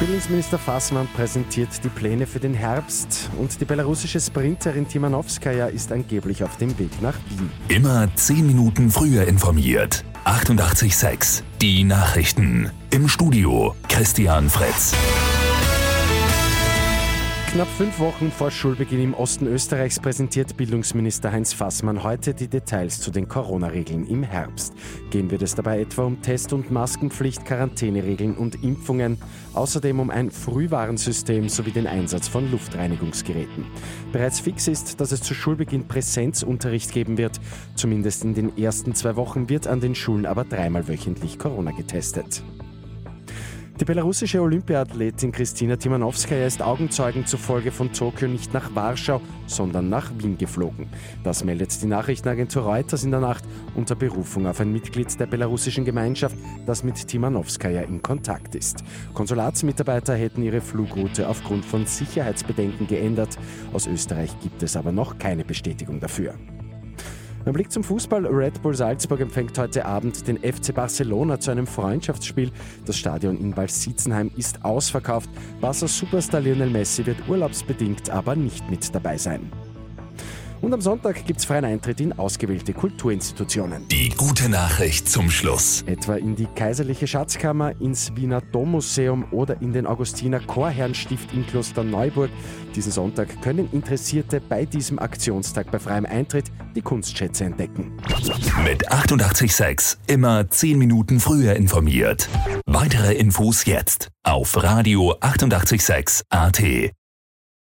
Bildungsminister Fassmann präsentiert die Pläne für den Herbst und die belarussische Sprinterin Timanowskaja ist angeblich auf dem Weg nach Wien. Immer 10 Minuten früher informiert. 88.6 Die Nachrichten. Im Studio Christian Fritz. Knapp fünf Wochen vor Schulbeginn im Osten Österreichs präsentiert Bildungsminister Heinz Fassmann heute die Details zu den Corona-Regeln im Herbst. Gehen wird es dabei etwa um Test- und Maskenpflicht, Quarantäneregeln und Impfungen, außerdem um ein Frühwarnsystem sowie den Einsatz von Luftreinigungsgeräten. Bereits fix ist, dass es zu Schulbeginn Präsenzunterricht geben wird. Zumindest in den ersten zwei Wochen wird an den Schulen aber dreimal wöchentlich Corona getestet. Die belarussische Olympiathletin Kristina Timanowskaja ist Augenzeugen zufolge von Tokio nicht nach Warschau, sondern nach Wien geflogen. Das meldet die Nachrichtenagentur Reuters in der Nacht unter Berufung auf ein Mitglied der belarussischen Gemeinschaft, das mit Timanowskaja in Kontakt ist. Konsulatsmitarbeiter hätten ihre Flugroute aufgrund von Sicherheitsbedenken geändert. Aus Österreich gibt es aber noch keine Bestätigung dafür. Ein Blick zum Fußball. Red Bull Salzburg empfängt heute Abend den FC Barcelona zu einem Freundschaftsspiel. Das Stadion in Balsitzenheim ist ausverkauft. Barca Superstar Lionel Messi wird urlaubsbedingt aber nicht mit dabei sein. Und am Sonntag gibt es freien Eintritt in ausgewählte Kulturinstitutionen. Die gute Nachricht zum Schluss. Etwa in die Kaiserliche Schatzkammer, ins Wiener Dommuseum oder in den Augustiner Chorherrenstift in Klosterneuburg. Diesen Sonntag können Interessierte bei diesem Aktionstag bei freiem Eintritt die Kunstschätze entdecken. Mit 886 immer 10 Minuten früher informiert. Weitere Infos jetzt auf Radio 886 AT.